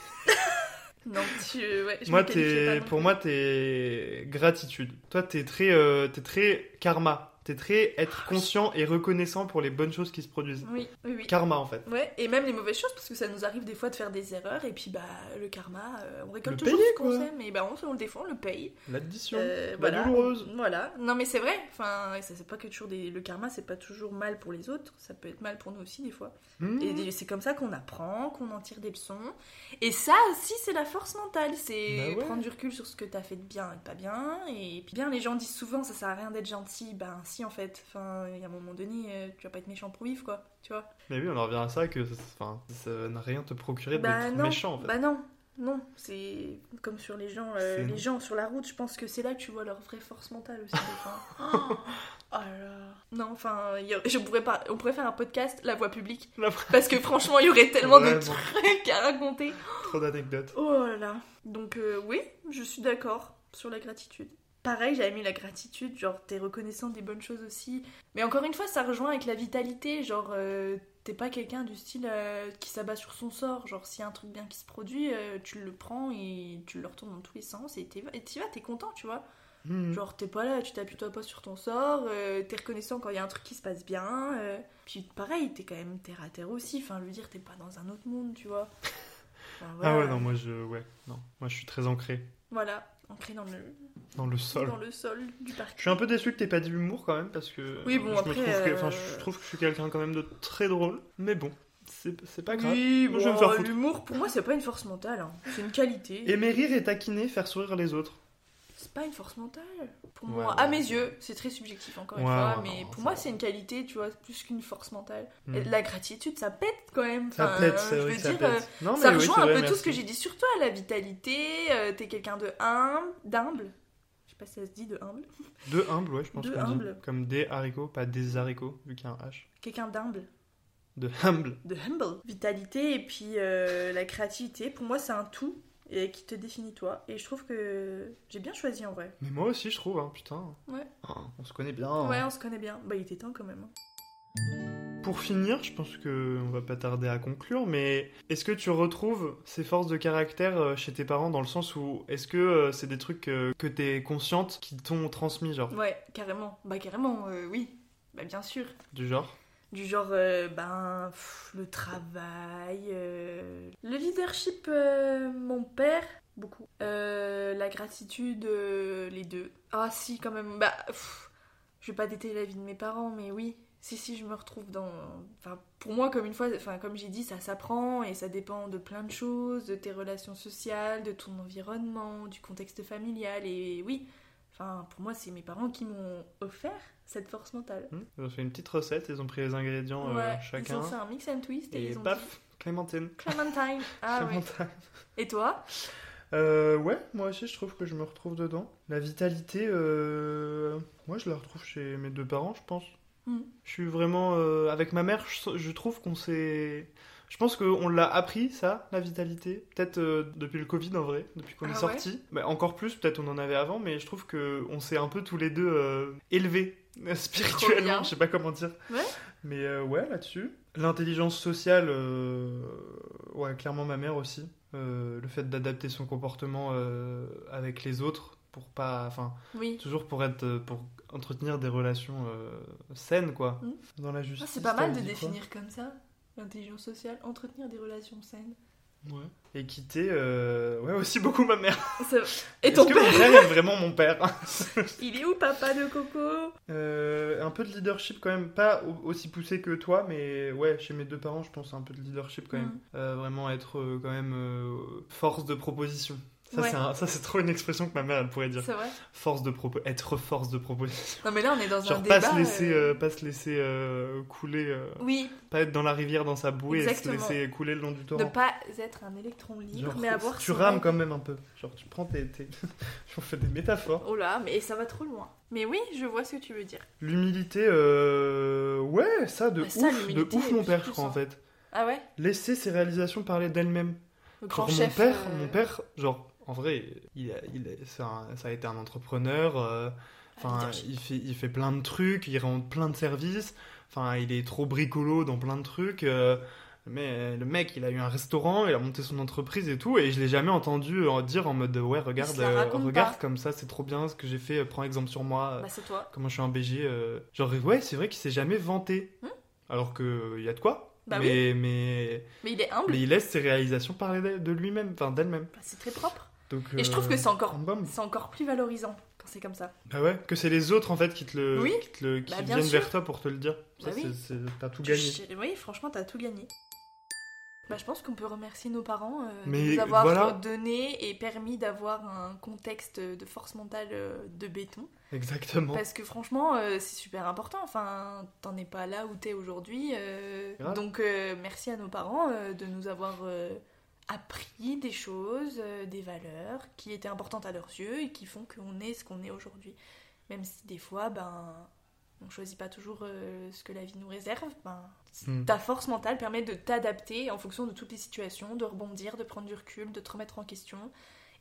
Non, tu, ouais, je Moi, pas non pour moi, t'es gratitude. Toi, t'es très, euh, t'es très karma. T'es très être conscient et reconnaissant pour les bonnes choses qui se produisent. Oui, oui, oui. Karma, en fait. Ouais, et même les mauvaises choses, parce que ça nous arrive des fois de faire des erreurs, et puis bah, le karma, euh, on récolte Le toujours payer, ce qu'on sème, et bah, on, on le défend, on le paye. L'addition. Euh, la voilà. douloureuse. Voilà. Non, mais c'est vrai, enfin, ça, c'est pas que toujours des... le karma, c'est pas toujours mal pour les autres, ça peut être mal pour nous aussi, des fois. Mmh. Et c'est comme ça qu'on apprend, qu'on en tire des leçons. Et ça aussi, c'est la force mentale. C'est Bah ouais. prendre du recul sur ce que t'as fait de bien et de pas bien. Et puis bien, les gens disent souvent, ça sert à rien d'être gentil. Ben si, en fait. Enfin, il y a un moment donné, euh, tu vas pas être méchant pour vivre, quoi. Tu vois Mais oui, on en revient à ça que ça, enfin, ça n'a rien te procurer Bah d'être méchant, en fait. Bah non. Non, c'est comme sur les gens, euh, les gens sur la route, je pense que c'est là que tu vois leur vraie force mentale aussi. oh, oh là. Non, enfin, a- je pourrais pas, on pourrait faire un podcast, la voix publique, La- parce que franchement, il y aurait tellement de trucs à raconter. Trop d'anecdotes. Oh là là. Donc euh, oui, je suis d'accord sur la gratitude. Pareil, j'avais mis la gratitude, genre t'es reconnaissant des bonnes choses aussi. Mais encore une fois, ça rejoint avec la vitalité, genre euh, t'es pas quelqu'un du style euh, qui s'abat sur son sort. Genre, s'il y a un truc bien qui se produit, euh, tu le prends et tu le retournes dans tous les sens et t'y vas, t'es content, tu vois. Mhm. Genre, t'es pas là, tu t'appuies toi pas sur ton sort, euh, t'es reconnaissant quand il y a un truc qui se passe bien. puis pareil, t'es quand même terre à terre aussi. Enfin, je veux dire, t'es pas dans un autre monde, tu vois. Enfin, Ah ouais, non, moi je. Ouais, non. Moi je suis très ancré Voilà, ancré dans le, dans le sol. dans le sol du parc. Je suis un peu déçu que t'aies pas dit humour quand même parce que. Oui, bon, je après, que, enfin, euh, je trouve que je suis quelqu'un quand même de très drôle, mais bon, c'est pas grave. Oui, Moi, je vais me bon, faire foutre. l'humour, pour moi, c'est pas une force mentale. hein. C'est une qualité. Aimer rire et taquiner, faire sourire les autres. C'est pas une force mentale. Pour Ouais, moi, ouais. à mes yeux, c'est très subjectif encore une fois, ouais, mais non, pour moi, c'est une qualité, tu vois, plus qu'une force mentale. Hmm. La gratitude, ça pète quand même. Ça Enfin, pète, je c'est vrai veux que ça dire, pète. euh, Non, ça oui, rejoint un vrai, peu tout ce que j'ai dit sur toi, la vitalité, euh, t'es quelqu'un de humble, d'humble. Pas si ça se dit de humble. De humble, ouais, je pense De humble. dit. Comme des haricots, pas des haricots, vu qu'il y a un H. Quelqu'un d'humble. De humble. De humble. Vitalité et puis euh, la créativité, pour moi, c'est un tout et qui te définit toi. Et je trouve que j'ai bien choisi en vrai. Mais moi aussi, je trouve, hein, putain. Ouais. Ah, on se connaît bien. Ouais, hein. on se connaît bien. Bah, il était temps quand même. Pour finir, je pense que on va pas tarder à conclure, mais est-ce que tu retrouves ces forces de caractère euh, chez tes parents dans le sens où est-ce que euh, c'est des trucs euh, que t'es consciente qui t'ont transmis, genre? Ouais, carrément. Bah, carrément, euh, oui. Bah, bien sûr. du genre? Du genre, euh, ben, pff, le travail, euh, le leadership, euh, mon père, beaucoup. La gratitude, les deux. Ah, si, quand même. Bah, pff, je vais pas détailler la vie de mes parents, mais oui. Si, si, je me retrouve dans. Enfin, pour moi, comme une fois, enfin, comme j'ai dit, ça s'apprend et ça dépend de plein de choses, de tes relations sociales, de ton environnement, du contexte familial. Et oui, enfin, pour moi, c'est mes parents qui m'ont offert cette force mentale. Hmm Ils ont fait une petite recette, ils ont pris les ingrédients euh, chacun. Ils ont fait un mix and twist et, Et ils ont paf, Clémentine. dit Clémentine. Ah ouais. Clémentine. Et toi? Euh, ouais, moi aussi je trouve que je me retrouve dedans. La vitalité, euh, moi je la retrouve chez mes deux parents, je pense. Mm. Je suis vraiment euh, avec ma mère, je, je trouve qu'on s'est. Je pense qu'on l'a appris ça, la vitalité. Peut-être euh, depuis le Covid en vrai, depuis qu'on Ah est ouais sorti. Bah, encore plus, peut-être on en avait avant, mais je trouve que on s'est un peu tous les deux euh, élevés euh, spirituellement. Je sais pas comment dire. Ouais. Mais euh, ouais, là-dessus. L'intelligence sociale, ouais, clairement ma mère aussi. Le fait d'adapter son comportement avec les autres pour pas, enfin, Oui. toujours pour être, pour entretenir des relations euh, saines, quoi. Mm. Dans la Ah, justice. c'est pas mal de définir comme ça. L'intelligence sociale, entretenir des relations saines. Ouais. Et quitter, euh, ouais, aussi beaucoup ma mère. Et ton que père mon frère est vraiment mon père Il est où, papa de Coco? Euh, Un peu de leadership quand même, pas au- aussi poussé que toi, mais ouais, chez mes deux parents, je pense un peu de leadership quand même. Mm. Euh, vraiment être quand même force de proposition. Ça, Ouais. c'est un- ça, c'est trop une expression que ma mère, elle pourrait dire. C'est vrai Force de propo être force de proposition. Non, mais là, on est dans un Genre débat. pas se laisser, euh, euh, pas se laisser euh, couler, euh, Oui, pas être dans la rivière dans sa bouée Exactement. et se laisser couler le long du ne torrent. pas être un électron libre, Genre, mais avoir tu rames quand même un peu. Genre tu prends tes... tes... On fait des métaphores. Oh là, mais ça va trop loin. Mais oui, je vois ce que tu veux dire. L'humilité, euh... ouais, ça de Bah, ça, ouf, de ouf mon père, je crois en fait. Ah ouais? Laisser ses réalisations parler d'elles-mêmes. Le Genre mon père, euh, mon père, genre en vrai, il a, il a- c'est un- ça a été un entrepreneur. euh, Enfin, leadership. il fait, il fait plein de trucs, il rend plein de services. Enfin, il est trop bricolo dans plein de trucs. euh, mais le mec, il a eu un restaurant, il a monté son entreprise et tout, et je l'ai jamais entendu euh, dire en mode ouais, regarde, euh, regarde pas. comme ça, c'est trop bien ce que j'ai fait, prends exemple sur moi. Bah, c'est toi. comment je suis un BG. Genre, ouais, c'est vrai qu'il s'est jamais vanté. Hmm. Alors que il y a de quoi. Bah mais, mais, Mais il est humble. mais il laisse ses réalisations parler de- de lui-même, enfin d'elle-même. Bah, c'est très propre. Donc, Et je trouve que c'est encore, c'est encore plus valorisant quand c'est comme ça. Bah ouais, que c'est les autres en fait qui te le, Oui. qui, te le- qui Bah, viennent sûr. vers toi pour te le dire. Bah oui. t'as tout Tu- gagné. je- Oui, franchement, t'as tout gagné. Bah, je pense qu'on peut remercier nos parents euh, Mais de nous avoir voilà. donné et permis d'avoir un contexte de force mentale euh, de béton. Exactement. Parce que franchement, euh, c'est super important. Enfin, t'en es pas là où t'es aujourd'hui. euh, donc, euh, merci à nos parents euh, de nous avoir euh, appris des choses, euh, des valeurs qui étaient importantes à leurs yeux et qui font qu'on est ce qu'on est aujourd'hui. Même si des fois, ben, on choisit pas toujours euh, ce que la vie nous réserve. Ben, Hmm. ta force mentale permet de t'adapter en fonction de toutes les situations, de rebondir, de prendre du recul, de te remettre en question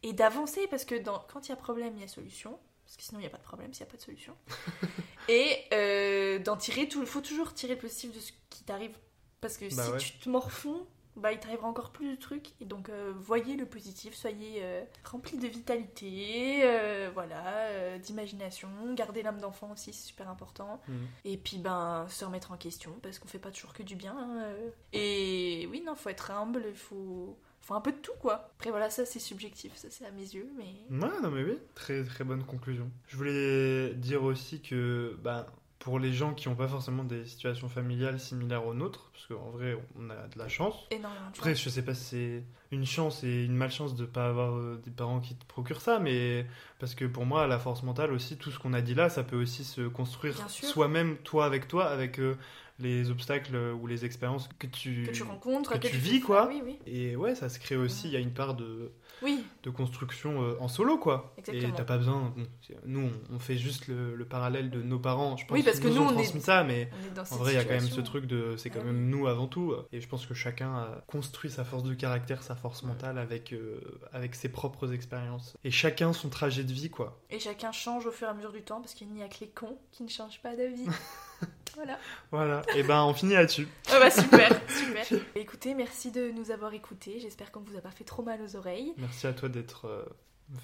et d'avancer parce que dans, quand il y a problème, il y a solution. Parce que sinon, il n'y a pas de problème s'il n'y a pas de solution. et euh, d'en tirer tout. Il faut toujours tirer le positif de ce qui t'arrive Parce que Bah si ouais. tu te morfonds, bah, il t'arrivera encore plus de trucs. Et donc, euh, voyez le positif, soyez euh, remplis de vitalité, euh, voilà, euh, d'imagination. Gardez l'âme d'enfant aussi, c'est super important. Mhm. Et puis, ben, se remettre en question, parce qu'on fait pas toujours que du bien. hein. Et oui, non, faut être humble, il faut... faut un peu de tout, quoi. Après, voilà, ça, c'est subjectif, ça, c'est à mes yeux, mais... Ouais, non mais oui, très très bonne conclusion. Je voulais dire aussi que bah, pour les gens qui n'ont pas forcément des situations familiales similaires aux nôtres, parce qu'en vrai on a de la chance. Énormément Après, je sais pas si c'est une chance et une malchance de pas avoir euh, des parents qui te procurent ça, mais parce que pour moi, la force mentale aussi, tout ce qu'on a dit là, ça peut aussi se construire soi-même, toi avec toi, avec euh, les obstacles euh, ou les expériences que tu, Que tu rencontres, que tu vis, quoi. Oui, oui. Et ouais, ça se crée aussi, il y a une part de, Oui, de construction euh, en solo, quoi. Exactement. Et t'as pas besoin. bon, nous, on, fait juste le, le parallèle de nos parents. Je pense Oui, parce que nous, on est- transmis ça, mais en vrai, il y a quand même ce truc de. C'est quand Ah même nous avant tout. Et je pense que chacun a construit sa force de caractère, sa force mentale avec, euh, avec ses propres expériences. Et chacun son trajet de vie, quoi. Et chacun change au fur et à mesure du temps parce qu'il n'y a que les cons qui ne changent pas d'avis. voilà. Voilà. Et ben, on finit là-dessus. Ah bah super, super. Écoutez, merci de nous avoir écoutés. J'espère qu'on vous a pas fait trop mal aux oreilles. Merci à toi d'être euh,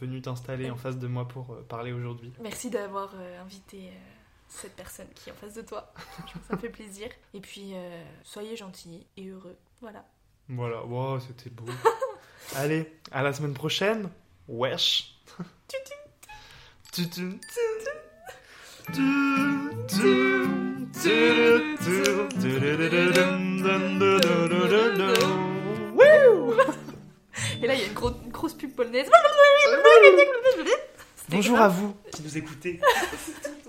venu t'installer en face de moi pour euh, parler aujourd'hui. Merci d'avoir euh, invité euh, cette personne qui est en face de toi. Ça me fait plaisir. Et puis, euh, soyez gentils et heureux. Voilà. Voilà. Wow, c'était beau. Allez, à la semaine prochaine. Wesh. Et là, il y a une, gros- une grosse pub polonaise. Bonjour à vous qui nous écoutez.